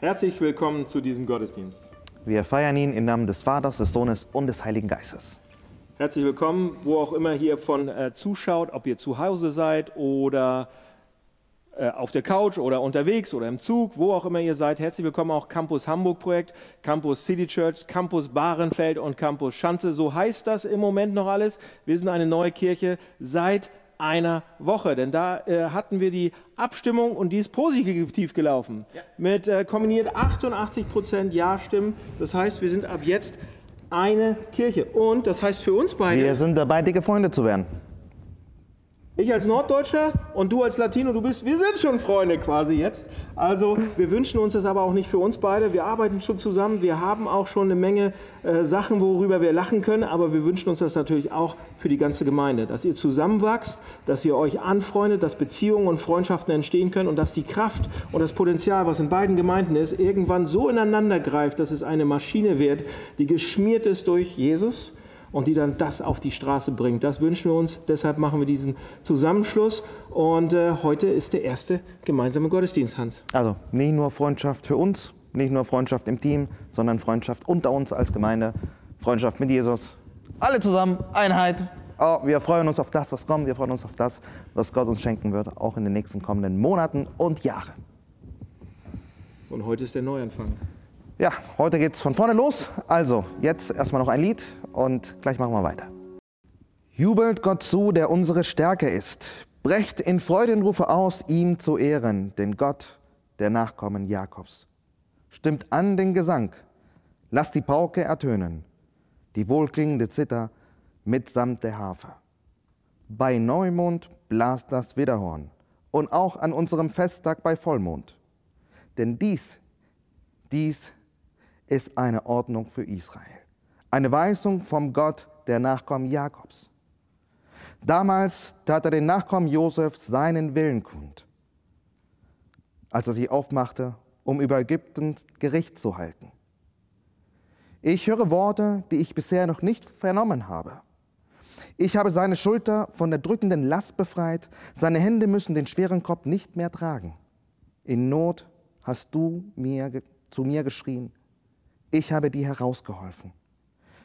Herzlich willkommen zu diesem Gottesdienst. Wir feiern ihn im Namen des Vaters, des Sohnes und des Heiligen Geistes. Herzlich willkommen, wo auch immer hier von äh, zuschaut, ob ihr zu Hause seid oder äh, auf der Couch oder unterwegs oder im Zug, wo auch immer ihr seid. Herzlich willkommen auch Campus Hamburg Projekt, Campus City Church, Campus Bahrenfeld und Campus Schanze. So heißt das im Moment noch alles. Wir sind eine neue Kirche seit einer Woche, denn da äh, hatten wir die Abstimmung und die ist positiv gelaufen. Ja. Mit äh, kombiniert 88 Prozent Ja-Stimmen. Das heißt, wir sind ab jetzt eine Kirche. Und das heißt für uns beide. Wir sind dabei, dicke Freunde zu werden. Ich als Norddeutscher und du als Latino, du bist, wir sind schon Freunde quasi jetzt. Also wir wünschen uns das aber auch nicht für uns beide. Wir arbeiten schon zusammen, wir haben auch schon eine Menge äh, Sachen, worüber wir lachen können, aber wir wünschen uns das natürlich auch für die ganze Gemeinde, dass ihr zusammenwachst, dass ihr euch anfreundet, dass Beziehungen und Freundschaften entstehen können und dass die Kraft und das Potenzial, was in beiden Gemeinden ist, irgendwann so ineinander greift, dass es eine Maschine wird, die geschmiert ist durch Jesus und die dann das auf die Straße bringt. Das wünschen wir uns, deshalb machen wir diesen Zusammenschluss und äh, heute ist der erste gemeinsame Gottesdienst, Hans. Also nicht nur Freundschaft für uns, nicht nur Freundschaft im Team, sondern Freundschaft unter uns als Gemeinde, Freundschaft mit Jesus. Alle zusammen, Einheit. Oh, wir freuen uns auf das, was kommt, wir freuen uns auf das, was Gott uns schenken wird, auch in den nächsten kommenden Monaten und Jahren. Und heute ist der Neuanfang. Ja, heute geht's von vorne los. Also, jetzt erstmal noch ein Lied und gleich machen wir weiter. Jubelt Gott zu, der unsere Stärke ist. Brecht in Freudenrufe aus, ihm zu ehren, den Gott der Nachkommen Jakobs. Stimmt an den Gesang, lasst die Pauke ertönen, die wohlklingende Zither mitsamt der Harfe. Bei Neumond blast das Widerhorn und auch an unserem Festtag bei Vollmond. Denn dies, dies ist eine Ordnung für Israel. Eine Weisung vom Gott der Nachkommen Jakobs. Damals tat er den Nachkommen Josefs seinen Willen kund, als er sie aufmachte, um über Ägypten Gericht zu halten. Ich höre Worte, die ich bisher noch nicht vernommen habe. Ich habe seine Schulter von der drückenden Last befreit, seine Hände müssen den schweren Kopf nicht mehr tragen. In Not hast du mir, zu mir geschrien, ich habe dir herausgeholfen.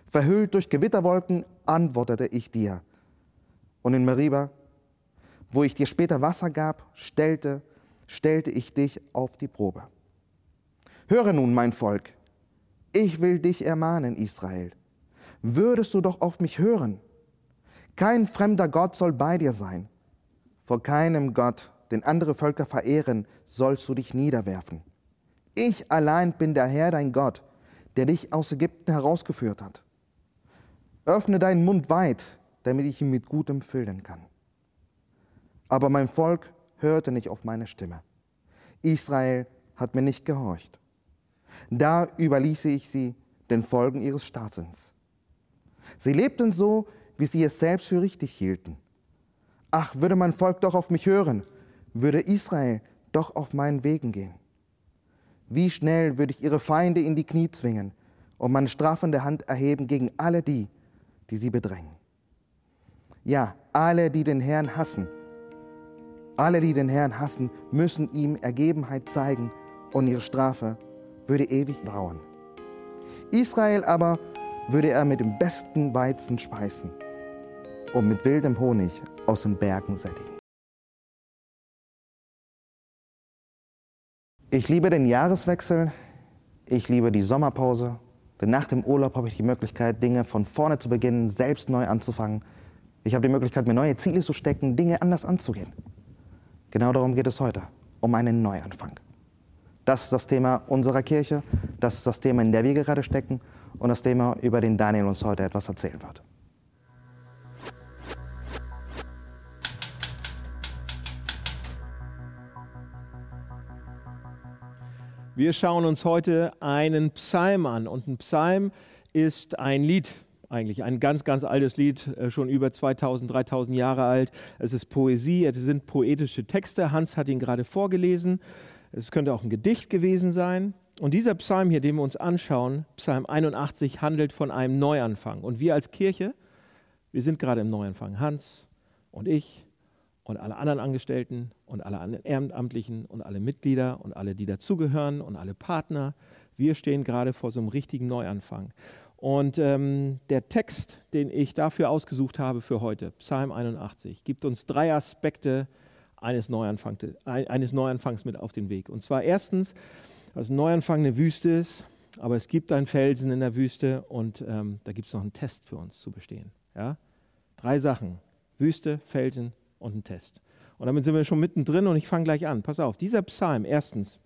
Verhüllt durch Gewitterwolken antwortete ich dir. Und in Meriba, wo ich dir später Wasser gab, stellte, stellte ich dich auf die Probe. Höre nun, mein Volk, ich will dich ermahnen, Israel. Würdest du doch auf mich hören? Kein fremder Gott soll bei dir sein. Vor keinem Gott, den andere Völker verehren, sollst du dich niederwerfen. Ich allein bin der Herr, dein Gott, der dich aus Ägypten herausgeführt hat. Öffne deinen Mund weit, damit ich ihn mit Gutem füllen kann. Aber mein Volk hörte nicht auf meine Stimme. Israel hat mir nicht gehorcht. Da überließe ich sie den Folgen ihres Staatssinns. Sie lebten so, wie sie es selbst für richtig hielten. Ach, würde mein Volk doch auf mich hören, würde Israel doch auf meinen Wegen gehen. Wie schnell würde ich ihre Feinde in die Knie zwingen und meine strafende Hand erheben gegen alle die, die sie bedrängen. Ja, alle, die den Herrn hassen, alle, die den Herrn hassen, müssen ihm Ergebenheit zeigen und ihre Strafe würde ewig dauern. Israel aber würde er mit dem besten Weizen speisen und mit wildem Honig aus den Bergen sättigen. Ich liebe den Jahreswechsel, ich liebe die Sommerpause, denn nach dem Urlaub habe ich die Möglichkeit, Dinge von vorne zu beginnen, selbst neu anzufangen. Ich habe die Möglichkeit, mir neue Ziele zu stecken, Dinge anders anzugehen. Genau darum geht es heute, um einen Neuanfang. Das ist das Thema unserer Kirche, das ist das Thema, in der wir gerade stecken und das Thema, über den Daniel uns heute etwas erzählen wird. Wir schauen uns heute einen Psalm an und ein Psalm ist ein Lied, eigentlich ein ganz, ganz altes Lied, äh, schon über 2000, 3000 Jahre alt. Es ist Poesie, es sind poetische Texte. Hans hat ihn gerade vorgelesen. Es könnte auch ein Gedicht gewesen sein. Und dieser Psalm hier, den wir uns anschauen, Psalm 81, handelt von einem Neuanfang. Und wir als Kirche, wir sind gerade im Neuanfang. Hans und ich und alle anderen Angestellten und alle Ehrenamtlichen und alle Mitglieder und alle, die dazugehören und alle Partner. Wir stehen gerade vor so einem richtigen Neuanfang. Und ähm, der Text, den ich dafür ausgesucht habe für heute, Psalm 81, gibt uns drei Aspekte eines, Neuanfang, eines Neuanfangs mit auf den Weg. Und zwar erstens, dass ein Neuanfang eine Wüste ist, aber es gibt einen Felsen in der Wüste und ähm, da gibt es noch einen Test für uns zu bestehen. Ja? Drei Sachen, Wüste, Felsen und ein Test. Und damit sind wir schon mittendrin und ich fange gleich an. Pass auf, dieser Psalm, erstens,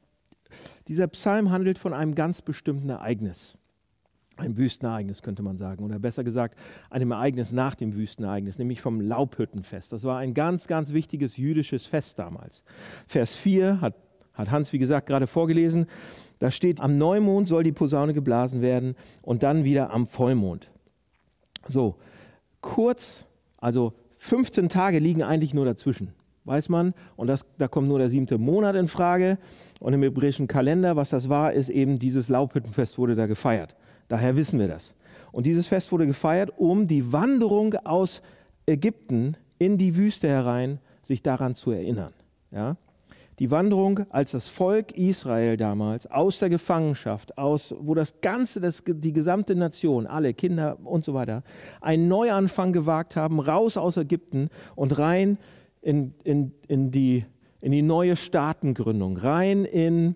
dieser Psalm handelt von einem ganz bestimmten Ereignis. Ein Wüstenereignis könnte man sagen, oder besser gesagt, einem Ereignis nach dem Wüstenereignis, nämlich vom Laubhüttenfest. Das war ein ganz, ganz wichtiges jüdisches Fest damals. Vers 4 hat, hat Hans, wie gesagt, gerade vorgelesen. Da steht, am Neumond soll die Posaune geblasen werden und dann wieder am Vollmond. So, kurz, also 15 Tage liegen eigentlich nur dazwischen, weiß man. Und das, da kommt nur der siebte Monat in Frage. Und im hebräischen Kalender, was das war, ist eben dieses Laubhüttenfest wurde da gefeiert. Daher wissen wir das. Und dieses Fest wurde gefeiert, um die Wanderung aus Ägypten in die Wüste herein, sich daran zu erinnern. Ja? Die Wanderung, als das Volk Israel damals aus der Gefangenschaft, aus, wo das ganze, das, die gesamte Nation, alle Kinder und so weiter, einen Neuanfang gewagt haben, raus aus Ägypten und rein in, in, in, die, in die neue Staatengründung, rein in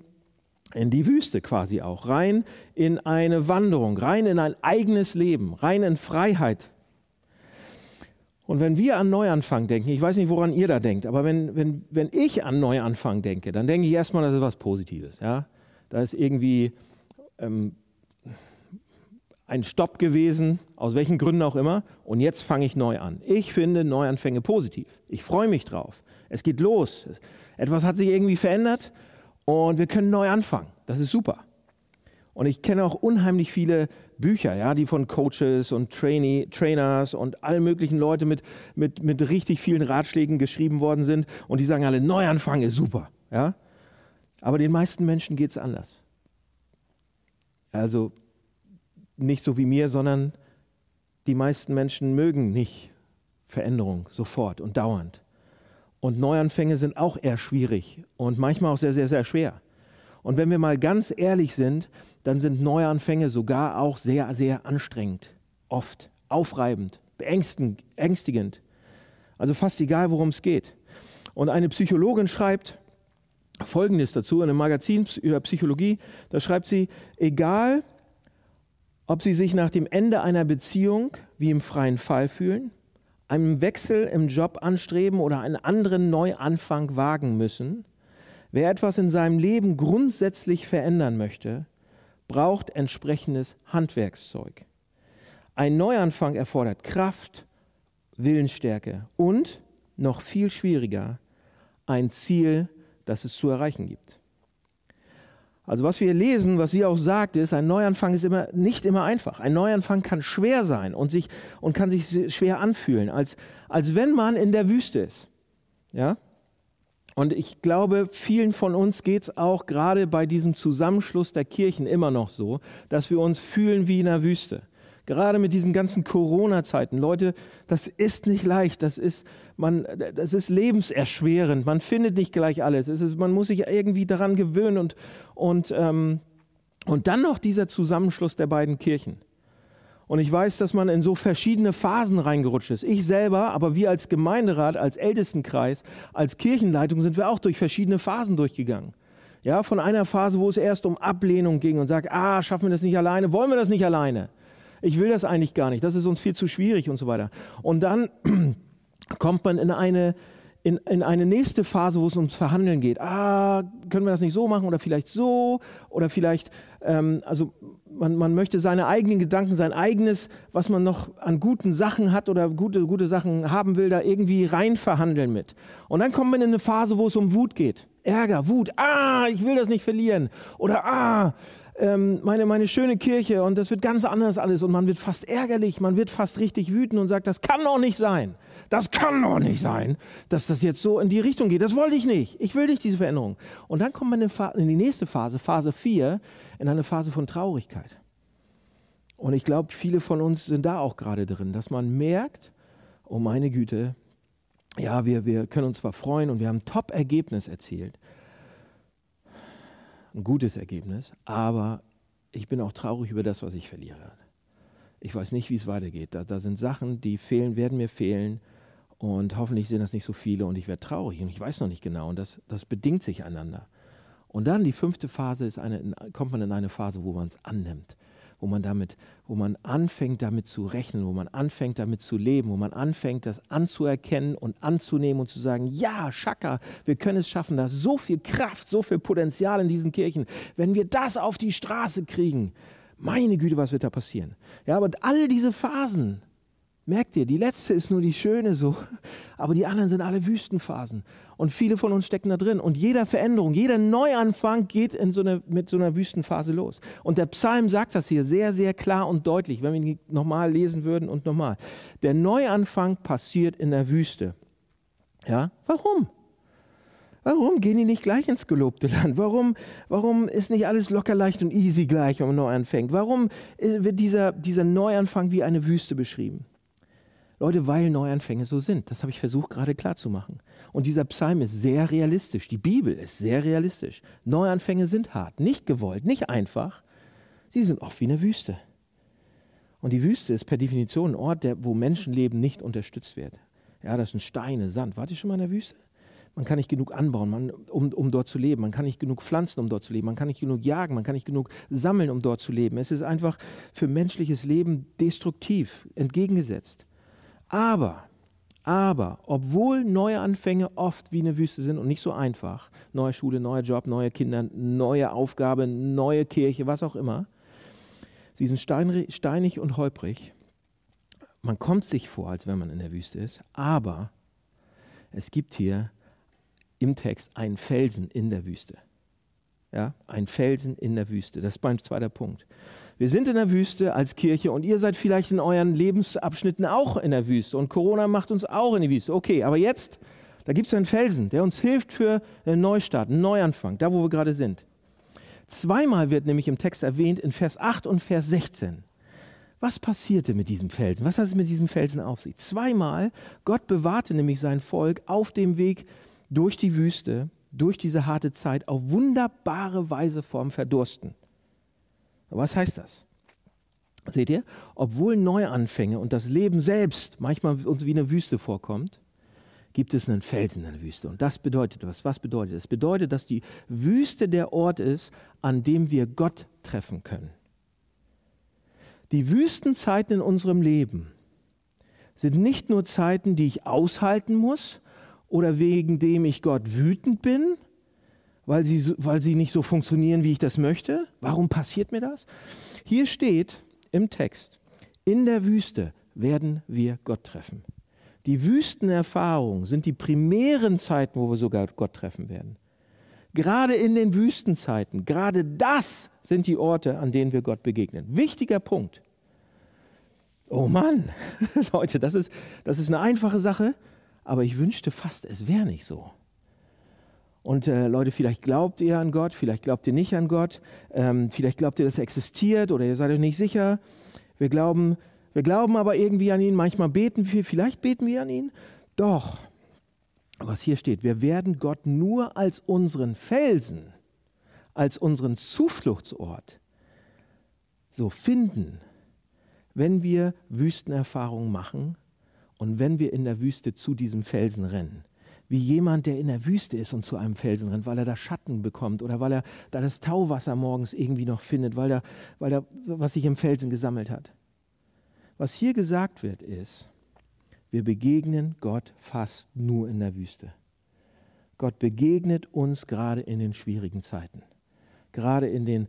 in die Wüste quasi auch, rein in eine Wanderung, rein in ein eigenes Leben, rein in Freiheit. Und wenn wir an Neuanfang denken, ich weiß nicht, woran ihr da denkt, aber wenn, wenn, wenn ich an Neuanfang denke, dann denke ich erstmal, das ist was Positives. Ja? Da ist irgendwie ähm, ein Stopp gewesen, aus welchen Gründen auch immer, und jetzt fange ich neu an. Ich finde Neuanfänge positiv. Ich freue mich drauf. Es geht los. Etwas hat sich irgendwie verändert und wir können neu anfangen. Das ist super. Und ich kenne auch unheimlich viele Bücher, ja, die von Coaches und Trainee, Trainers und allen möglichen Leuten mit, mit, mit richtig vielen Ratschlägen geschrieben worden sind. Und die sagen alle, Neuanfang ist super. Ja? Aber den meisten Menschen geht es anders. Also nicht so wie mir, sondern die meisten Menschen mögen nicht Veränderung sofort und dauernd. Und Neuanfänge sind auch eher schwierig und manchmal auch sehr, sehr, sehr schwer. Und wenn wir mal ganz ehrlich sind, dann sind Neuanfänge sogar auch sehr, sehr anstrengend, oft aufreibend, beängstigend. Also fast egal, worum es geht. Und eine Psychologin schreibt Folgendes dazu in einem Magazin über Psychologie. Da schreibt sie, egal, ob Sie sich nach dem Ende einer Beziehung wie im freien Fall fühlen, einen Wechsel im Job anstreben oder einen anderen Neuanfang wagen müssen. Wer etwas in seinem Leben grundsätzlich verändern möchte, braucht entsprechendes Handwerkszeug. Ein Neuanfang erfordert Kraft, Willensstärke und, noch viel schwieriger, ein Ziel, das es zu erreichen gibt. Also was wir lesen, was sie auch sagt, ist, ein Neuanfang ist immer, nicht immer einfach. Ein Neuanfang kann schwer sein und, sich, und kann sich schwer anfühlen, als, als wenn man in der Wüste ist. Ja? Und ich glaube, vielen von uns geht es auch gerade bei diesem Zusammenschluss der Kirchen immer noch so, dass wir uns fühlen wie in der Wüste. Gerade mit diesen ganzen Corona-Zeiten. Leute, das ist nicht leicht. Das ist, man, das ist lebenserschwerend. Man findet nicht gleich alles. Es ist, man muss sich irgendwie daran gewöhnen. Und, und, ähm, und dann noch dieser Zusammenschluss der beiden Kirchen. Und ich weiß, dass man in so verschiedene Phasen reingerutscht ist. Ich selber, aber wir als Gemeinderat, als Ältestenkreis, als Kirchenleitung sind wir auch durch verschiedene Phasen durchgegangen. Ja, von einer Phase, wo es erst um Ablehnung ging und sagt, ah, schaffen wir das nicht alleine, wollen wir das nicht alleine? ich will das eigentlich gar nicht, das ist uns viel zu schwierig und so weiter. Und dann kommt man in eine, in, in eine nächste Phase, wo es ums Verhandeln geht. Ah, können wir das nicht so machen oder vielleicht so oder vielleicht, ähm, also man, man möchte seine eigenen Gedanken, sein eigenes, was man noch an guten Sachen hat oder gute, gute Sachen haben will, da irgendwie rein verhandeln mit. Und dann kommt man in eine Phase, wo es um Wut geht. Ärger, Wut, ah, ich will das nicht verlieren. Oder ah, ähm, meine, meine schöne Kirche und das wird ganz anders alles und man wird fast ärgerlich, man wird fast richtig wütend und sagt, das kann doch nicht sein. Das kann doch nicht sein, dass das jetzt so in die Richtung geht. Das wollte ich nicht. Ich will nicht diese Veränderung. Und dann kommt man in die nächste Phase, Phase 4, in eine Phase von Traurigkeit. Und ich glaube, viele von uns sind da auch gerade drin, dass man merkt, oh meine Güte, ja, wir, wir können uns zwar freuen und wir haben ein Top-Ergebnis erzielt, ein gutes Ergebnis, aber ich bin auch traurig über das, was ich verliere. Ich weiß nicht, wie es weitergeht. Da, da sind Sachen, die fehlen, werden mir fehlen und hoffentlich sind das nicht so viele und ich werde traurig und ich weiß noch nicht genau und das, das bedingt sich einander. Und dann die fünfte Phase ist eine, kommt man in eine Phase, wo man es annimmt wo man damit, wo man anfängt damit zu rechnen, wo man anfängt damit zu leben, wo man anfängt das anzuerkennen und anzunehmen und zu sagen, ja, Schaka, wir können es schaffen, da ist so viel Kraft, so viel Potenzial in diesen Kirchen. Wenn wir das auf die Straße kriegen, meine Güte, was wird da passieren? Ja, aber all diese Phasen, Merkt ihr, die letzte ist nur die schöne so, aber die anderen sind alle Wüstenphasen. Und viele von uns stecken da drin. Und jede Veränderung, jeder Neuanfang geht so eine, mit so einer Wüstenphase los. Und der Psalm sagt das hier sehr, sehr klar und deutlich, wenn wir ihn nochmal lesen würden und nochmal. Der Neuanfang passiert in der Wüste. Ja, warum? Warum gehen die nicht gleich ins gelobte Land? Warum, warum ist nicht alles locker, leicht und easy gleich, wenn man neu anfängt? Warum wird dieser, dieser Neuanfang wie eine Wüste beschrieben? Leute, weil Neuanfänge so sind. Das habe ich versucht gerade klarzumachen. Und dieser Psalm ist sehr realistisch. Die Bibel ist sehr realistisch. Neuanfänge sind hart, nicht gewollt, nicht einfach. Sie sind oft wie eine Wüste. Und die Wüste ist per Definition ein Ort, der, wo Menschenleben nicht unterstützt wird. Ja, das sind Steine, Sand. Wart ihr schon mal in der Wüste? Man kann nicht genug anbauen, man, um, um dort zu leben. Man kann nicht genug pflanzen, um dort zu leben. Man kann nicht genug jagen, man kann nicht genug sammeln, um dort zu leben. Es ist einfach für menschliches Leben destruktiv, entgegengesetzt. Aber, aber, obwohl neue Anfänge oft wie eine Wüste sind und nicht so einfach, neue Schule, neuer Job, neue Kinder, neue Aufgabe, neue Kirche, was auch immer, sie sind steinig und holprig. Man kommt sich vor, als wenn man in der Wüste ist, aber es gibt hier im Text einen Felsen in der Wüste. Ja, ein Felsen in der Wüste. Das ist mein zweiter Punkt. Wir sind in der Wüste als Kirche und ihr seid vielleicht in euren Lebensabschnitten auch in der Wüste und Corona macht uns auch in die Wüste. Okay, aber jetzt, da gibt es einen Felsen, der uns hilft für einen Neustart, einen Neuanfang, da wo wir gerade sind. Zweimal wird nämlich im Text erwähnt in Vers 8 und Vers 16. Was passierte mit diesem Felsen? Was hat es mit diesem Felsen auf sich? Zweimal, Gott bewahrte nämlich sein Volk auf dem Weg durch die Wüste, durch diese harte Zeit, auf wunderbare Weise vorm Verdursten. Was heißt das? Seht ihr, obwohl Neuanfänge und das Leben selbst manchmal uns wie eine Wüste vorkommt, gibt es einen Felsen in der Wüste. Und das bedeutet was? Was bedeutet das? bedeutet, dass die Wüste der Ort ist, an dem wir Gott treffen können. Die Wüstenzeiten in unserem Leben sind nicht nur Zeiten, die ich aushalten muss oder wegen dem ich Gott wütend bin, weil sie, weil sie nicht so funktionieren, wie ich das möchte? Warum passiert mir das? Hier steht im Text, in der Wüste werden wir Gott treffen. Die Wüstenerfahrungen sind die primären Zeiten, wo wir sogar Gott treffen werden. Gerade in den Wüstenzeiten, gerade das sind die Orte, an denen wir Gott begegnen. Wichtiger Punkt. Oh Mann, Leute, das ist, das ist eine einfache Sache, aber ich wünschte fast, es wäre nicht so. Und äh, Leute, vielleicht glaubt ihr an Gott, vielleicht glaubt ihr nicht an Gott, ähm, vielleicht glaubt ihr, dass er existiert oder ihr seid euch nicht sicher. Wir glauben, wir glauben aber irgendwie an ihn. Manchmal beten wir, vielleicht beten wir an ihn. Doch, was hier steht, wir werden Gott nur als unseren Felsen, als unseren Zufluchtsort so finden, wenn wir Wüstenerfahrungen machen und wenn wir in der Wüste zu diesem Felsen rennen wie jemand, der in der Wüste ist und zu einem Felsen rennt, weil er da Schatten bekommt oder weil er da das Tauwasser morgens irgendwie noch findet, weil er, weil er was sich im Felsen gesammelt hat. Was hier gesagt wird, ist, wir begegnen Gott fast nur in der Wüste. Gott begegnet uns gerade in den schwierigen Zeiten, gerade in den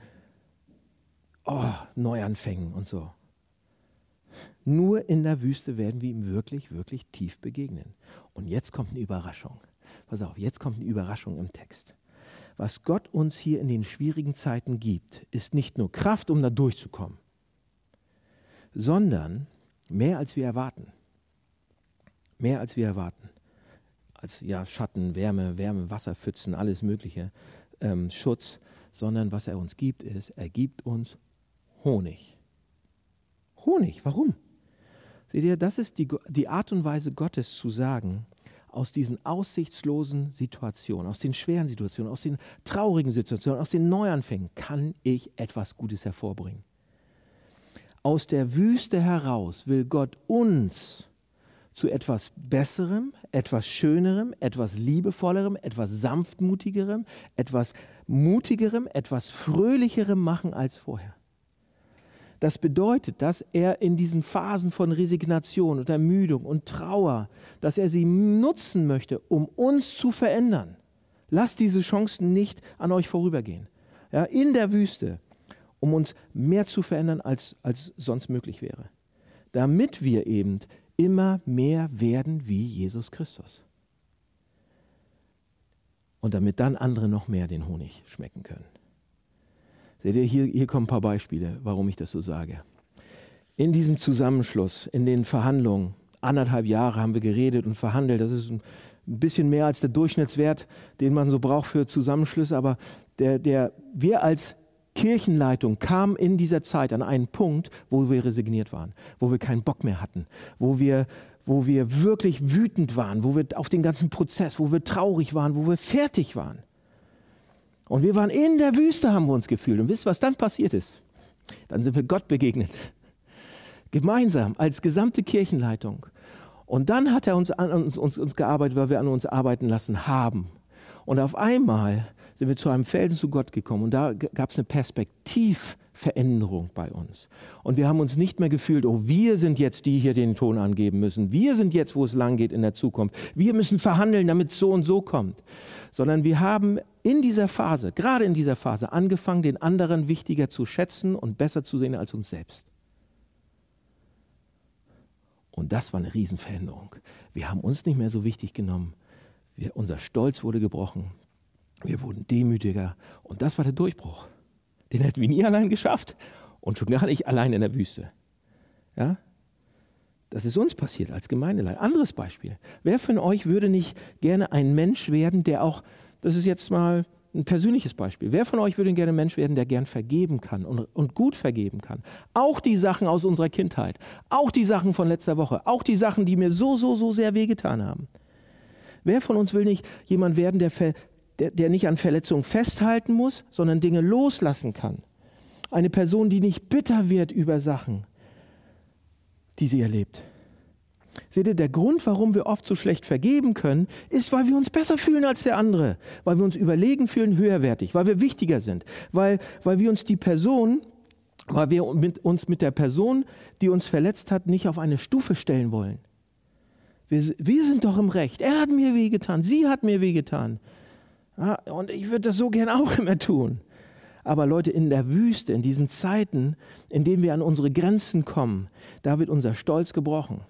oh, Neuanfängen und so. Nur in der Wüste werden wir ihm wirklich, wirklich tief begegnen. Und jetzt kommt eine Überraschung. Pass auf, jetzt kommt eine Überraschung im Text. Was Gott uns hier in den schwierigen Zeiten gibt, ist nicht nur Kraft, um da durchzukommen, sondern mehr als wir erwarten. Mehr als wir erwarten. Als ja, Schatten, Wärme, Wärme, Wasserpfützen, alles Mögliche, ähm, Schutz, sondern was er uns gibt, ist, er gibt uns Honig. Honig, warum? Seht ihr, das ist die, die Art und Weise Gottes zu sagen, aus diesen aussichtslosen Situationen, aus den schweren Situationen, aus den traurigen Situationen, aus den Neuanfängen, kann ich etwas Gutes hervorbringen. Aus der Wüste heraus will Gott uns zu etwas Besserem, etwas Schönerem, etwas Liebevollerem, etwas Sanftmutigerem, etwas Mutigerem, etwas Fröhlicherem machen als vorher. Das bedeutet, dass er in diesen Phasen von Resignation und Ermüdung und Trauer, dass er sie nutzen möchte, um uns zu verändern. Lasst diese Chancen nicht an euch vorübergehen. Ja, in der Wüste, um uns mehr zu verändern, als, als sonst möglich wäre. Damit wir eben immer mehr werden wie Jesus Christus. Und damit dann andere noch mehr den Honig schmecken können. Seht ihr, hier, hier kommen ein paar Beispiele, warum ich das so sage. In diesem Zusammenschluss, in den Verhandlungen, anderthalb Jahre haben wir geredet und verhandelt. Das ist ein bisschen mehr als der Durchschnittswert, den man so braucht für Zusammenschlüsse. Aber der, der, wir als Kirchenleitung kamen in dieser Zeit an einen Punkt, wo wir resigniert waren, wo wir keinen Bock mehr hatten, wo wir, wo wir wirklich wütend waren, wo wir auf den ganzen Prozess, wo wir traurig waren, wo wir fertig waren. Und wir waren in der Wüste, haben wir uns gefühlt. Und wisst, was dann passiert ist? Dann sind wir Gott begegnet. Gemeinsam, als gesamte Kirchenleitung. Und dann hat er uns an uns, uns, uns gearbeitet, weil wir an uns arbeiten lassen haben. Und auf einmal sind wir zu einem Felsen zu Gott gekommen. Und da gab es eine Perspektiv, Veränderung bei uns. Und wir haben uns nicht mehr gefühlt, oh, wir sind jetzt die die hier den Ton angeben müssen. Wir sind jetzt, wo es lang geht in der Zukunft. Wir müssen verhandeln, damit es so und so kommt. Sondern wir haben in dieser Phase, gerade in dieser Phase, angefangen, den anderen wichtiger zu schätzen und besser zu sehen als uns selbst. Und das war eine Riesenveränderung. Wir haben uns nicht mehr so wichtig genommen. Wir, unser Stolz wurde gebrochen. Wir wurden demütiger. Und das war der Durchbruch. Den hätten wir nie allein geschafft und schon gar nicht allein in der Wüste. Ja? Das ist uns passiert als Gemeindeleiter. Anderes Beispiel. Wer von euch würde nicht gerne ein Mensch werden, der auch, das ist jetzt mal ein persönliches Beispiel. Wer von euch würde gerne ein Mensch werden, der gern vergeben kann und, und, gut vergeben kann? Auch die Sachen aus unserer Kindheit, auch die Sachen von letzter Woche, auch die Sachen, die mir so, so, so sehr wehgetan haben. Wer von uns will nicht jemand werden, der, der, der nicht an Verletzungen festhalten muss, sondern Dinge loslassen kann. Eine Person, die nicht bitter wird über Sachen, die sie erlebt. Seht ihr, der Grund, warum wir oft so schlecht vergeben können, ist, weil wir uns besser fühlen als der andere, weil wir uns überlegen fühlen, höherwertig, weil wir wichtiger sind, weil, weil wir uns die Person, weil wir mit, uns mit der Person, die uns verletzt hat, nicht auf eine Stufe stellen wollen. Wir, wir sind doch im Recht. Er hat mir wehgetan, sie hat mir wehgetan. Ja, und ich würde das so gern auch immer tun. Aber Leute, in der Wüste, in diesen Zeiten, in denen wir an unsere Grenzen kommen, da wird unser Stolz gebrochen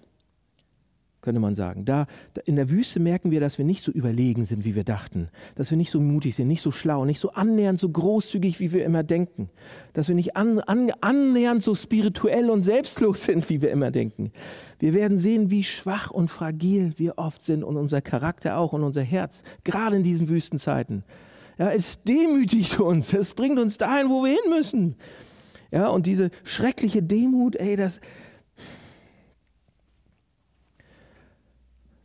könnte man sagen. Da, in der Wüste merken wir, dass wir nicht so überlegen sind, wie wir dachten, dass wir nicht so mutig sind, nicht so schlau, nicht so annähernd so großzügig, wie wir immer denken, dass wir nicht an, an, annähernd so spirituell und selbstlos sind, wie wir immer denken. Wir werden sehen, wie schwach und fragil wir oft sind und unser Charakter auch und unser Herz, gerade in diesen Wüstenzeiten. Ja, es demütigt uns, es bringt uns dahin, wo wir hin müssen. Ja, und diese schreckliche Demut, ey, das,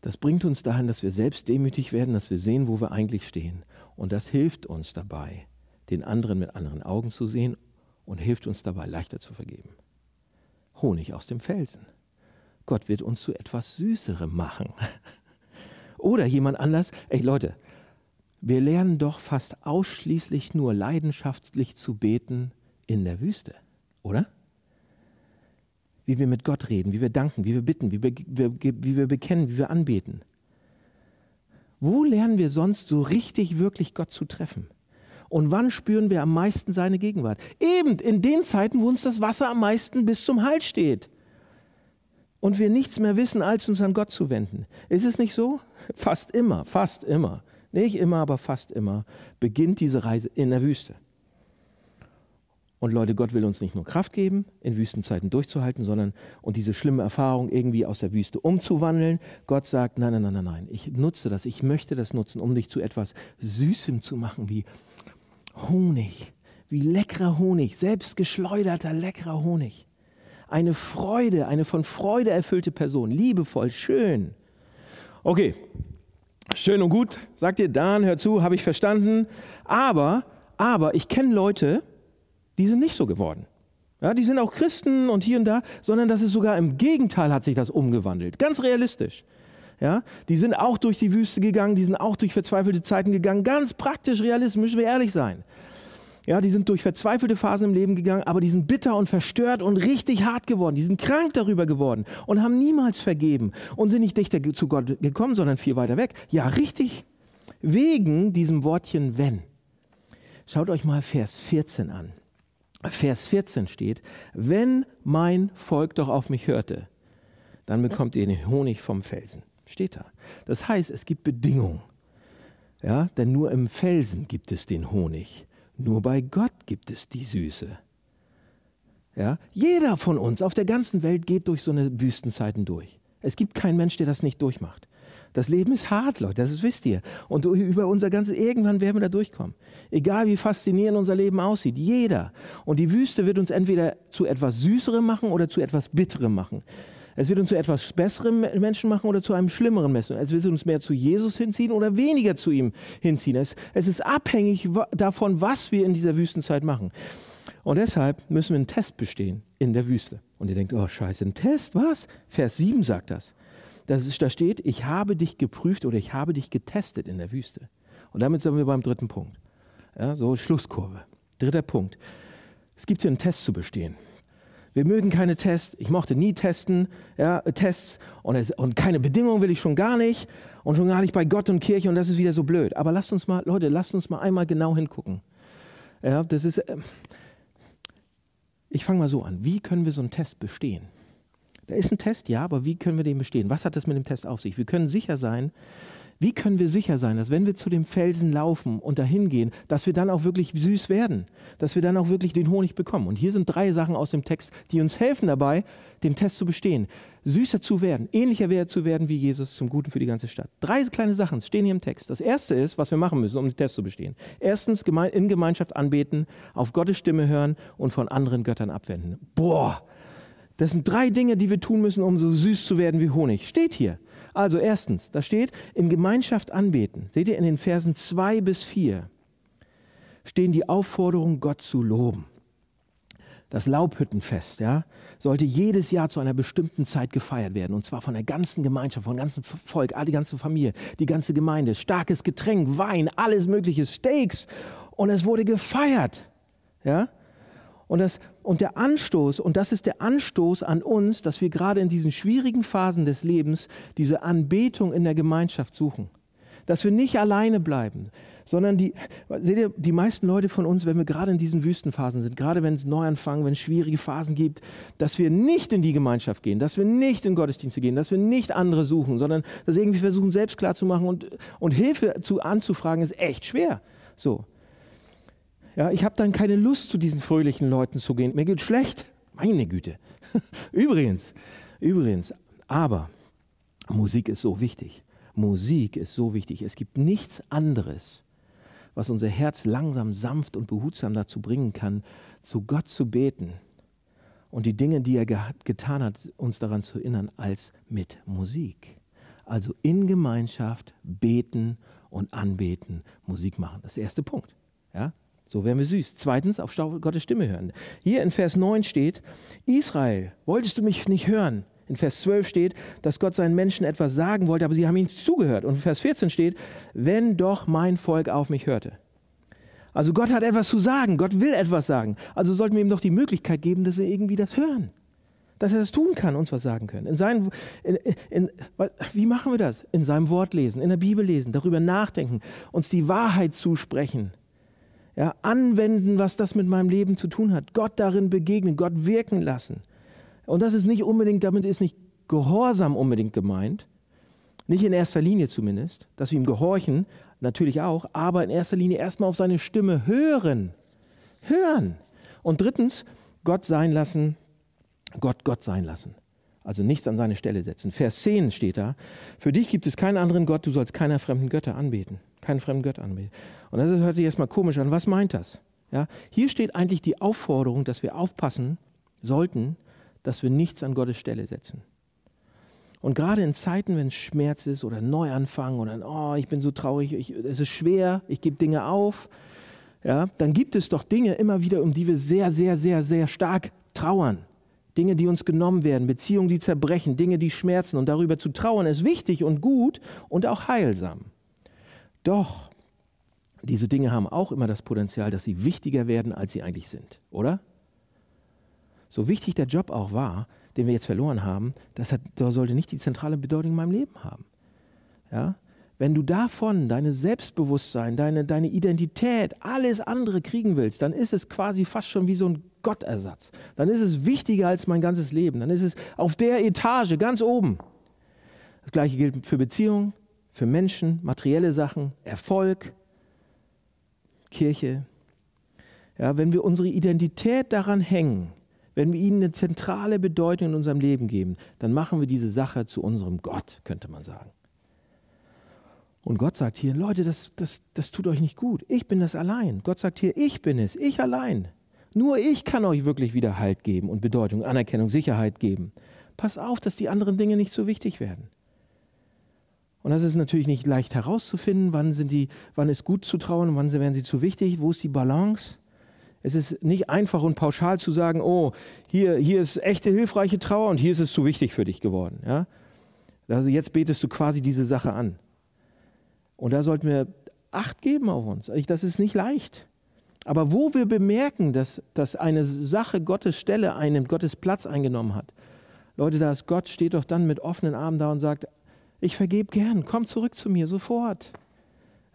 Das bringt uns dahin, dass wir selbst demütig werden, dass wir sehen, wo wir eigentlich stehen. Und das hilft uns dabei, den anderen mit anderen Augen zu sehen und hilft uns dabei, leichter zu vergeben. Honig aus dem Felsen. Gott wird uns zu etwas Süßerem machen. Oder jemand anders. Ey Leute, wir lernen doch fast ausschließlich nur leidenschaftlich zu beten in der Wüste, oder? Wie wir mit Gott reden, wie wir danken, wie wir bitten, wie wir, wie wir bekennen, wie wir anbeten. Wo lernen wir sonst so richtig, wirklich Gott zu treffen? Und wann spüren wir am meisten seine Gegenwart? Eben in den Zeiten, wo uns das Wasser am meisten bis zum Hals steht. Und wir nichts mehr wissen, als uns an Gott zu wenden. Ist es nicht so? Fast immer, fast immer. Nicht immer, aber fast immer beginnt diese Reise in der Wüste. Und Leute, Gott will uns nicht nur Kraft geben, in Wüstenzeiten durchzuhalten, sondern und diese schlimme Erfahrung irgendwie aus der Wüste umzuwandeln. Gott sagt, nein, nein, nein, nein, nein, ich nutze das, ich möchte das nutzen, um dich zu etwas Süßem zu machen, wie Honig, wie leckerer Honig, selbst geschleuderter leckerer Honig. Eine Freude, eine von Freude erfüllte Person, liebevoll, schön. Okay, Schön und gut, sagt ihr, Dan, hör zu, habe ich verstanden. Aber, aber ich kenne Leute, die sind nicht so geworden. Ja, die sind auch Christen und hier und da, sondern das ist sogar im Gegenteil hat sich das umgewandelt. Ganz realistisch. Ja, die sind auch durch die Wüste gegangen, die sind auch durch verzweifelte Zeiten gegangen. Ganz praktisch, realistisch, müssen wir ehrlich sein. Ja, die sind durch verzweifelte Phasen im Leben gegangen, aber die sind bitter und verstört und richtig hart geworden. Die sind krank darüber geworden und haben niemals vergeben und sind nicht dichter zu Gott gekommen, sondern viel weiter weg. Ja, richtig. Wegen diesem Wortchen wenn. Schaut euch mal Vers 14 an. Vers 14 steht, wenn mein Volk doch auf mich hörte, dann bekommt ihr den Honig vom Felsen. Steht da. Das heißt, es gibt Bedingungen. Ja, denn nur im Felsen gibt es den Honig. Nur bei Gott gibt es die Süße. Ja, jeder von uns auf der ganzen Welt geht durch so eine Wüstenzeiten durch. Es gibt keinen Mensch, der das nicht durchmacht. Das Leben ist hart, Leute, das wisst ihr. Und über unser ganzes, irgendwann werden wir da durchkommen. Egal wie faszinierend unser Leben aussieht, jeder. Und die Wüste wird uns entweder zu etwas Süßerem machen oder zu etwas Bitterem machen. Es wird uns zu etwas besserem Menschen machen oder zu einem schlimmeren Menschen. Es wird uns mehr zu Jesus hinziehen oder weniger zu ihm hinziehen. Es, es ist abhängig davon, was wir in dieser Wüstenzeit machen. Und deshalb müssen wir einen Test bestehen in der Wüste. Und ihr denkt, oh scheiße, ein Test, was? Vers 7 sagt das. Das ist, da steht, ich habe dich geprüft oder ich habe dich getestet in der Wüste. Und damit sind wir beim dritten Punkt. Ja, so Schlusskurve. Dritter Punkt. Es gibt hier einen Test zu bestehen. Wir mögen keine Tests. Ich mochte nie testen, ja, Tests und, es, und keine Bedingungen will ich schon gar nicht und schon gar nicht bei Gott und Kirche und das ist wieder so blöd. Aber lasst uns mal, Leute, lasst uns mal einmal genau hingucken. Ja, das ist, äh, ich fange mal so an. Wie können wir so einen Test bestehen? Da ist ein Test, ja, aber wie können wir den bestehen? Was hat das mit dem Test auf sich? Wir können sicher sein, wie können wir sicher sein, dass wenn wir zu dem Felsen laufen und dahin gehen, dass wir dann auch wirklich süß werden, dass wir dann auch wirklich den Honig bekommen? Und hier sind drei Sachen aus dem Text, die uns helfen dabei, den Test zu bestehen. Süßer zu werden, ähnlicher zu werden wie Jesus zum Guten für die ganze Stadt. Drei kleine Sachen stehen hier im Text. Das erste ist, was wir machen müssen, um den Test zu bestehen. Erstens, in Gemeinschaft anbeten, auf Gottes Stimme hören und von anderen Göttern abwenden. Boah, das sind drei Dinge, die wir tun müssen, um so süß zu werden wie Honig. Steht hier. Also erstens, da steht, in Gemeinschaft anbeten. Seht ihr in den Versen 2 bis 4 stehen die Aufforderungen, Gott zu loben. Das Laubhüttenfest ja, sollte jedes Jahr zu einer bestimmten Zeit gefeiert werden. Und zwar von der ganzen Gemeinschaft, vom ganzen Volk, all die ganze Familie, die ganze Gemeinde. Starkes Getränk, Wein, alles Mögliche, Steaks. Und es wurde gefeiert. Ja? Und, das, und der Anstoß, und das ist der Anstoß an uns, dass wir gerade in diesen schwierigen Phasen des Lebens diese Anbetung in der Gemeinschaft suchen. Dass wir nicht alleine bleiben, sondern die, seht ihr, die meisten Leute von uns, wenn wir gerade in diesen Wüstenphasen sind, gerade wenn es Neuanfang, wenn es schwierige Phasen gibt, dass wir nicht in die Gemeinschaft gehen, dass wir nicht in Gottesdienste gehen, dass wir nicht andere suchen, sondern dass wir irgendwie versuchen, selbst klarzumachen und, und Hilfe zu, anzufragen, ist echt schwer. So. Ja, ich habe dann keine Lust, zu diesen fröhlichen Leuten zu gehen. Mir geht schlecht. Meine Güte. übrigens, übrigens, aber Musik ist so wichtig. Musik ist so wichtig. Es gibt nichts anderes, was unser Herz langsam, sanft und behutsam dazu bringen kann, zu Gott zu beten und die Dinge, die er ge getan hat, uns daran zu erinnern, als mit Musik. Also in Gemeinschaft beten und anbeten, Musik machen. Das ist der erste Punkt. Ja? So werden wir süß. Zweitens, auf Gottes Stimme hören. Hier in Vers 9 steht, Israel, wolltest du mich nicht hören? In Vers 12 steht, dass Gott seinen Menschen etwas sagen wollte, aber sie haben ihm zugehört. Und in Vers 14 steht, wenn doch mein Volk auf mich hörte. Also Gott hat etwas zu sagen, Gott will etwas sagen. Also sollten wir ihm doch die Möglichkeit geben, dass wir irgendwie das hören. Dass er das tun kann, uns was sagen können. In seinen, in, in, wie machen wir das? In seinem Wort lesen, in der Bibel lesen, darüber nachdenken, uns die Wahrheit zusprechen ja, anwenden, was das mit meinem Leben zu tun hat. Gott darin begegnen, Gott wirken lassen. Und das ist nicht unbedingt, damit ist nicht Gehorsam unbedingt gemeint, nicht in erster Linie zumindest, dass wir ihm gehorchen, natürlich auch, aber in erster Linie erstmal auf seine Stimme hören. Hören. Und drittens, Gott sein lassen, Gott Gott sein lassen. Also nichts an seine Stelle setzen. Vers 10 steht da, für dich gibt es keinen anderen Gott, du sollst keiner fremden Götter anbeten. Keinen fremden Gott anbeten. Und das hört sich erstmal komisch an. Was meint das? Ja, hier steht eigentlich die Aufforderung, dass wir aufpassen sollten, dass wir nichts an Gottes Stelle setzen. Und gerade in Zeiten, wenn es Schmerz ist oder Neuanfang oder oh, ich bin so traurig, ich, es ist schwer, ich gebe Dinge auf, ja, dann gibt es doch Dinge immer wieder, um die wir sehr, sehr, sehr, sehr stark trauern. Dinge, die uns genommen werden, Beziehungen, die zerbrechen, Dinge, die schmerzen. Und darüber zu trauern ist wichtig und gut und auch heilsam. Doch diese Dinge haben auch immer das Potenzial, dass sie wichtiger werden, als sie eigentlich sind, oder? So wichtig der Job auch war, den wir jetzt verloren haben, das, hat, sollte nicht die zentrale Bedeutung in meinem Leben haben. Ja? Wenn du davon deine Selbstbewusstsein, deine, deine Identität, alles andere kriegen willst, dann ist es quasi fast schon wie so ein Gottersatz. Dann ist es wichtiger als mein ganzes Leben. Dann ist es auf der Etage ganz oben. Das gleiche gilt für Beziehungen, für Menschen, materielle Sachen, Erfolg, Kirche. Ja, wenn wir unsere Identität daran hängen, wenn wir ihnen eine zentrale Bedeutung in unserem Leben geben, dann machen wir diese Sache zu unserem Gott, könnte man sagen. Und Gott sagt hier, Leute, das, das, das tut euch nicht gut. Ich bin das allein. Gott sagt hier, ich bin es, ich allein. Nur ich kann euch wirklich wieder Halt geben und Bedeutung, Anerkennung, Sicherheit geben. Pass auf, dass die anderen Dinge nicht so wichtig werden. Und das ist natürlich nicht leicht herauszufinden, wann, sind die, wann ist gut zu trauen, wann werden sie zu wichtig, wo ist die Balance. Es ist nicht einfach und pauschal zu sagen, oh, hier, hier ist echte hilfreiche Trauer und hier ist es zu wichtig für dich geworden. Ja? Also jetzt betest du quasi diese Sache an. Und da sollten wir Acht geben auf uns. Das ist nicht leicht. Aber wo wir bemerken, dass, dass eine Sache Gottes Stelle einnimmt, Gottes Platz eingenommen hat, Leute, da ist Gott, steht doch dann mit offenen Armen da und sagt, ich vergebe gern, komm zurück zu mir, sofort.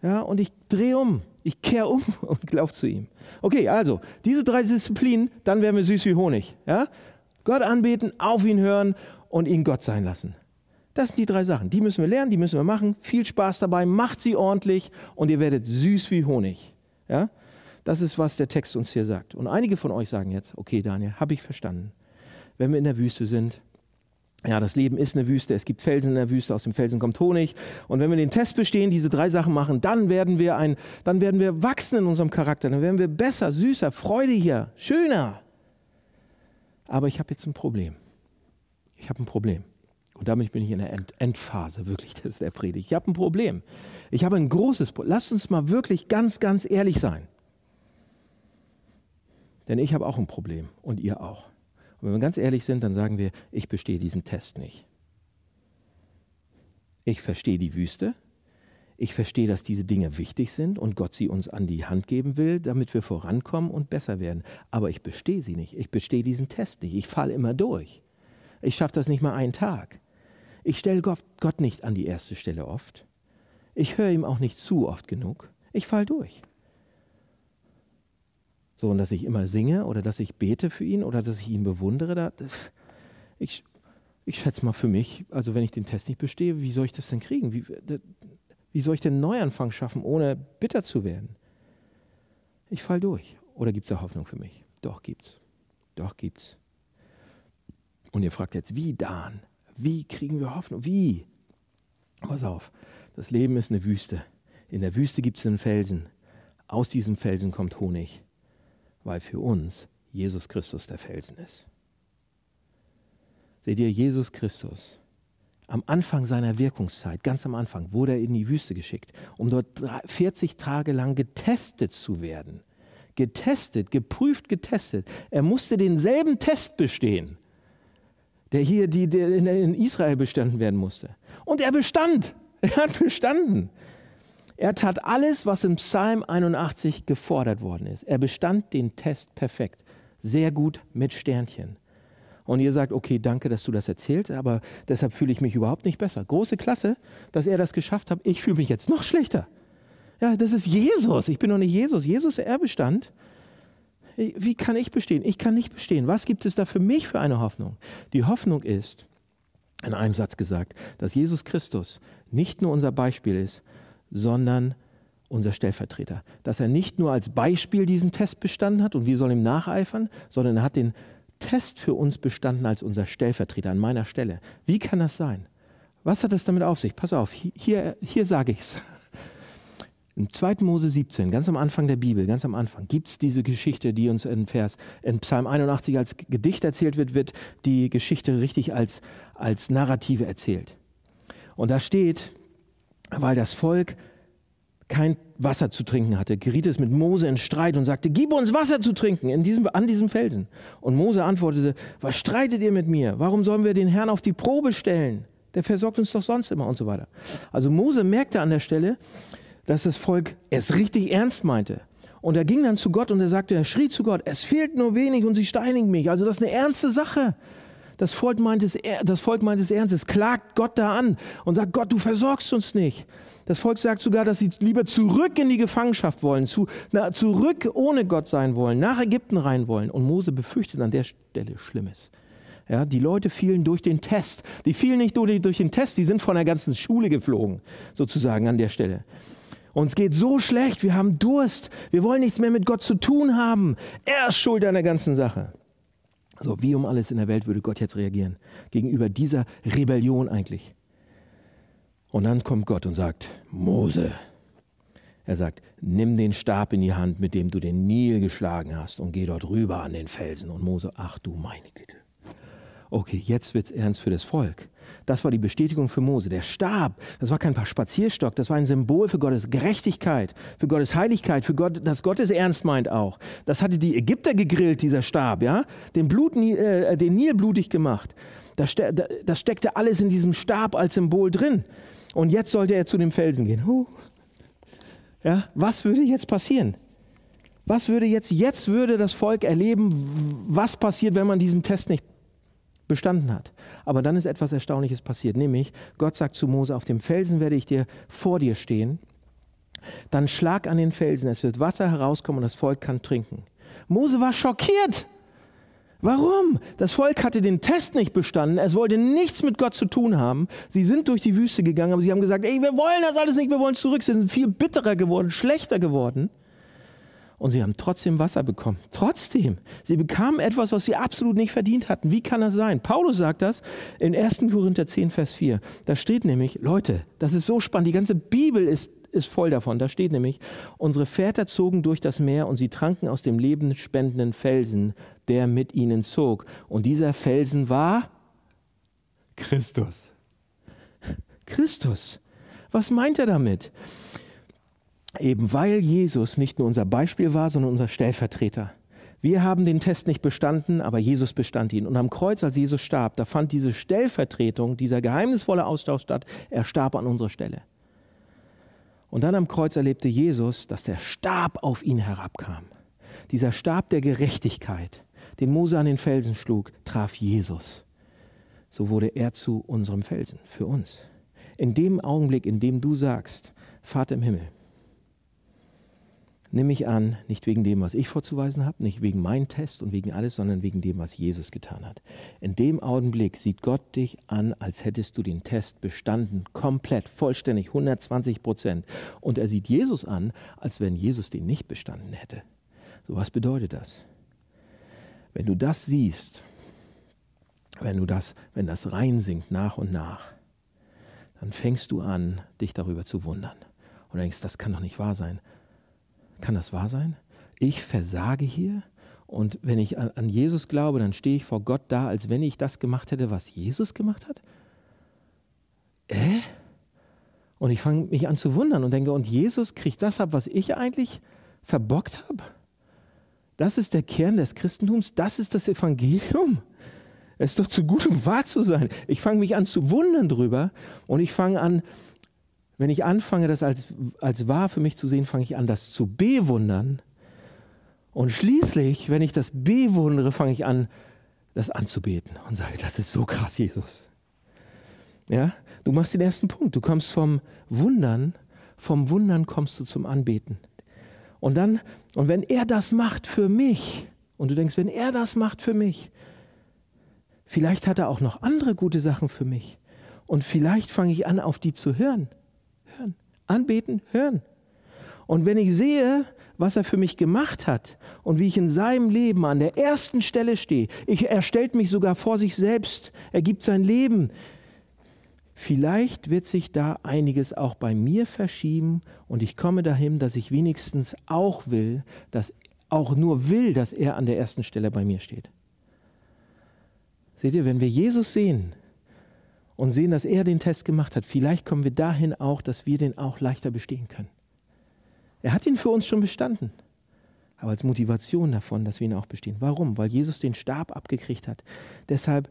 Ja, und ich drehe um, ich kehre um und laufe zu ihm. Okay, also, diese drei Disziplinen, dann werden wir süß wie Honig. Ja? Gott anbeten, auf ihn hören und ihn Gott sein lassen. Das sind die drei Sachen. Die müssen wir lernen, die müssen wir machen. Viel Spaß dabei, macht sie ordentlich und ihr werdet süß wie Honig. Ja? Das ist, was der Text uns hier sagt. Und einige von euch sagen jetzt, okay Daniel, habe ich verstanden. Wenn wir in der Wüste sind, ja, das Leben ist eine Wüste, es gibt Felsen in der Wüste, aus dem Felsen kommt Honig. Und wenn wir den Test bestehen, diese drei Sachen machen, dann werden wir ein, dann werden wir wachsen in unserem Charakter, dann werden wir besser, süßer, freudiger, schöner. Aber ich habe jetzt ein Problem. Ich habe ein Problem. Und damit bin ich in der End Endphase, wirklich, das ist der Predigt. Ich habe ein Problem. Ich habe ein großes Problem. Lasst uns mal wirklich ganz, ganz ehrlich sein. Denn ich habe auch ein Problem und ihr auch. Wenn wir ganz ehrlich sind, dann sagen wir, ich bestehe diesen Test nicht. Ich verstehe die Wüste. Ich verstehe, dass diese Dinge wichtig sind und Gott sie uns an die Hand geben will, damit wir vorankommen und besser werden. Aber ich bestehe sie nicht. Ich bestehe diesen Test nicht. Ich falle immer durch. Ich schaffe das nicht mal einen Tag. Ich stelle Gott nicht an die erste Stelle oft. Ich höre ihm auch nicht zu oft genug. Ich falle durch. So, und dass ich immer singe oder dass ich bete für ihn oder dass ich ihn bewundere, da, ich, ich schätze mal für mich, also wenn ich den Test nicht bestehe, wie soll ich das denn kriegen? Wie, wie soll ich den Neuanfang schaffen, ohne bitter zu werden? Ich fall durch. Oder gibt es da Hoffnung für mich? Doch, gibt's. Doch, gibt's. Und ihr fragt jetzt, wie, Dan? Wie kriegen wir Hoffnung? Wie? Pass auf, das Leben ist eine Wüste. In der Wüste gibt es einen Felsen. Aus diesem Felsen kommt Honig weil für uns Jesus Christus der Felsen ist. Seht ihr, Jesus Christus, am Anfang seiner Wirkungszeit, ganz am Anfang, wurde er in die Wüste geschickt, um dort 40 Tage lang getestet zu werden. Getestet, geprüft, getestet. Er musste denselben Test bestehen, der hier die, der in Israel bestanden werden musste. Und er bestand. Er hat bestanden. Er tat alles, was im Psalm 81 gefordert worden ist. Er bestand den Test perfekt. Sehr gut mit Sternchen. Und ihr sagt, okay, danke, dass du das erzählst, aber deshalb fühle ich mich überhaupt nicht besser. Große Klasse, dass er das geschafft hat. Ich fühle mich jetzt noch schlechter. Ja, das ist Jesus. Ich bin doch nicht Jesus. Jesus, er bestand. Wie kann ich bestehen? Ich kann nicht bestehen. Was gibt es da für mich für eine Hoffnung? Die Hoffnung ist, in einem Satz gesagt, dass Jesus Christus nicht nur unser Beispiel ist, sondern unser Stellvertreter. Dass er nicht nur als Beispiel diesen Test bestanden hat und wir sollen ihm nacheifern, sondern er hat den Test für uns bestanden als unser Stellvertreter an meiner Stelle. Wie kann das sein? Was hat es damit auf sich? Pass auf, hier, hier sage ich es. Im 2. Mose 17, ganz am Anfang der Bibel, ganz am Anfang, gibt es diese Geschichte, die uns in Vers in Psalm 81 als Gedicht erzählt wird, wird die Geschichte richtig als, als Narrative erzählt. Und da steht, weil das Volk kein Wasser zu trinken hatte, geriet es mit Mose in Streit und sagte, gib uns Wasser zu trinken in diesem, an diesem Felsen. Und Mose antwortete, was streitet ihr mit mir? Warum sollen wir den Herrn auf die Probe stellen? Der versorgt uns doch sonst immer und so weiter. Also Mose merkte an der Stelle, dass das Volk es richtig ernst meinte. Und er ging dann zu Gott und er sagte, er schrie zu Gott, es fehlt nur wenig und sie steinigen mich. Also das ist eine ernste Sache. Das Volk meint es, das Volk meint es ernst. Es klagt Gott da an und sagt, Gott, du versorgst uns nicht. Das Volk sagt sogar, dass sie lieber zurück in die Gefangenschaft wollen, zu, na, zurück ohne Gott sein wollen, nach Ägypten rein wollen. Und Mose befürchtet an der Stelle Schlimmes. Ja, die Leute fielen durch den Test. Die fielen nicht durch, durch den Test, die sind von der ganzen Schule geflogen, sozusagen an der Stelle. Uns geht so schlecht, wir haben Durst, wir wollen nichts mehr mit Gott zu tun haben. Er ist schuld an der ganzen Sache. So, wie um alles in der Welt würde Gott jetzt reagieren gegenüber dieser Rebellion eigentlich? Und dann kommt Gott und sagt, Mose, er sagt, nimm den Stab in die Hand, mit dem du den Nil geschlagen hast und geh dort rüber an den Felsen. Und Mose, ach du meine Güte. Okay, jetzt wird's ernst für das Volk. Das war die Bestätigung für Mose. Der Stab, das war kein Spazierstock, das war ein Symbol für Gottes Gerechtigkeit, für Gottes Heiligkeit, für Gott, dass Gott es ernst meint auch. Das hatte die Ägypter gegrillt, dieser Stab, ja, den, Blut, äh, den Nil blutig gemacht. Das, das steckte alles in diesem Stab als Symbol drin. Und jetzt sollte er zu dem Felsen gehen. Huh. Ja, was würde jetzt passieren? Was würde jetzt, jetzt würde das Volk erleben, was passiert, wenn man diesen Test nicht bestanden hat. Aber dann ist etwas Erstaunliches passiert, nämlich Gott sagt zu Mose, auf dem Felsen werde ich dir vor dir stehen, dann schlag an den Felsen, es wird Wasser herauskommen und das Volk kann trinken. Mose war schockiert. Warum? Das Volk hatte den Test nicht bestanden. Es wollte nichts mit Gott zu tun haben. Sie sind durch die Wüste gegangen, aber sie haben gesagt, ey, wir wollen das alles nicht, wir wollen zurück. Sie sind viel bitterer geworden, schlechter geworden und sie haben trotzdem Wasser bekommen. Trotzdem. Sie bekamen etwas, was sie absolut nicht verdient hatten. Wie kann das sein? Paulus sagt das in 1. Korinther 10, Vers 4. Da steht nämlich, Leute, das ist so spannend, die ganze Bibel ist, ist voll davon. Da steht nämlich, unsere Väter zogen durch das Meer und sie tranken aus dem lebensspendenden Felsen, der mit ihnen zog. Und dieser Felsen war Christus. Christus. Was meint er damit? Eben weil Jesus nicht nur unser Beispiel war, sondern unser Stellvertreter. Wir haben den Test nicht bestanden, aber Jesus bestand ihn. Und am Kreuz, als Jesus starb, da fand diese Stellvertretung, dieser geheimnisvolle Austausch statt. Er starb an unserer Stelle. Und dann am Kreuz erlebte Jesus, dass der Stab auf ihn herabkam. Dieser Stab der Gerechtigkeit, den Mose an den Felsen schlug, traf Jesus. So wurde er zu unserem Felsen, für uns. In dem Augenblick, in dem du sagst, Vater im Himmel, nimm mich an, nicht wegen dem, was ich vorzuweisen habe, nicht wegen meinem Test und wegen alles, sondern wegen dem, was Jesus getan hat. In dem Augenblick sieht Gott dich an, als hättest du den Test bestanden, komplett, vollständig, 120 Prozent. Und er sieht Jesus an, als wenn Jesus den nicht bestanden hätte. So was bedeutet das? Wenn du das siehst, wenn du das, wenn das reinsinkt nach und nach, dann fängst du an, dich darüber zu wundern. Und denkst, das kann doch nicht wahr sein. Kann das wahr sein? Ich versage hier und wenn ich an Jesus glaube, dann stehe ich vor Gott da, als wenn ich das gemacht hätte, was Jesus gemacht hat? Äh? Und ich fange mich an zu wundern und denke, und Jesus kriegt das ab, was ich eigentlich verbockt habe? Das ist der Kern des Christentums, das ist das Evangelium. Es ist doch zu gut, um wahr zu sein. Ich fange mich an zu wundern drüber und ich fange an, wenn ich anfange, das als, als wahr für mich zu sehen, fange ich an, das zu bewundern. Und schließlich, wenn ich das bewundere, fange ich an, das anzubeten und sage, das ist so krass, Jesus. Ja, du machst den ersten Punkt. Du kommst vom Wundern, vom Wundern kommst du zum Anbeten. Und dann, und wenn er das macht für mich, und du denkst, wenn er das macht für mich, vielleicht hat er auch noch andere gute Sachen für mich. Und vielleicht fange ich an, auf die zu hören hören. Anbeten, hören. Und wenn ich sehe, was er für mich gemacht hat und wie ich in seinem Leben an der ersten Stelle stehe, ich, er stellt mich sogar vor sich selbst, er gibt sein Leben. Vielleicht wird sich da einiges auch bei mir verschieben und ich komme dahin, dass ich wenigstens auch will, dass auch nur will, dass er an der ersten Stelle bei mir steht. Seht ihr, wenn wir Jesus sehen und sehen, dass er den Test gemacht hat, vielleicht kommen wir dahin auch, dass wir den auch leichter bestehen können. Er hat ihn für uns schon bestanden, aber als Motivation davon, dass wir ihn auch bestehen. Warum? Weil Jesus den Stab abgekriegt hat. Deshalb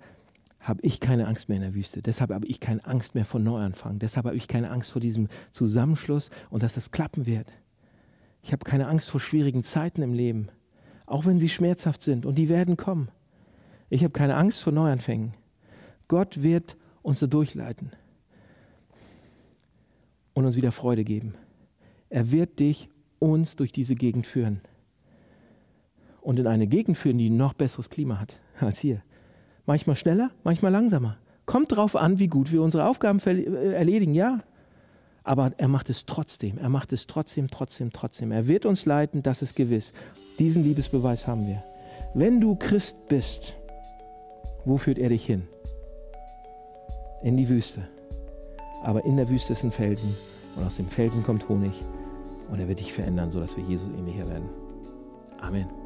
habe ich keine Angst mehr in der Wüste. Deshalb habe ich keine Angst mehr vor Neuanfang. Deshalb habe ich keine Angst vor diesem Zusammenschluss und dass das klappen wird. Ich habe keine Angst vor schwierigen Zeiten im Leben, auch wenn sie schmerzhaft sind und die werden kommen. Ich habe keine Angst vor Neuanfängen. Gott wird uns da durchleiten und uns wieder Freude geben. Er wird dich uns durch diese Gegend führen und in eine Gegend führen, die ein noch besseres Klima hat als hier. Manchmal schneller, manchmal langsamer. Kommt drauf an, wie gut wir unsere Aufgaben äh, erledigen, ja. Aber er macht es trotzdem. Er macht es trotzdem, trotzdem, trotzdem. Er wird uns leiten, das ist gewiss. Diesen Liebesbeweis haben wir. Wenn du Christ bist, wo führt er dich hin? In die Wüste. Aber in der Wüste ist ein Felsen und aus dem Felsen kommt Honig und er wird dich verändern, sodass wir Jesus ähnlicher werden. Amen.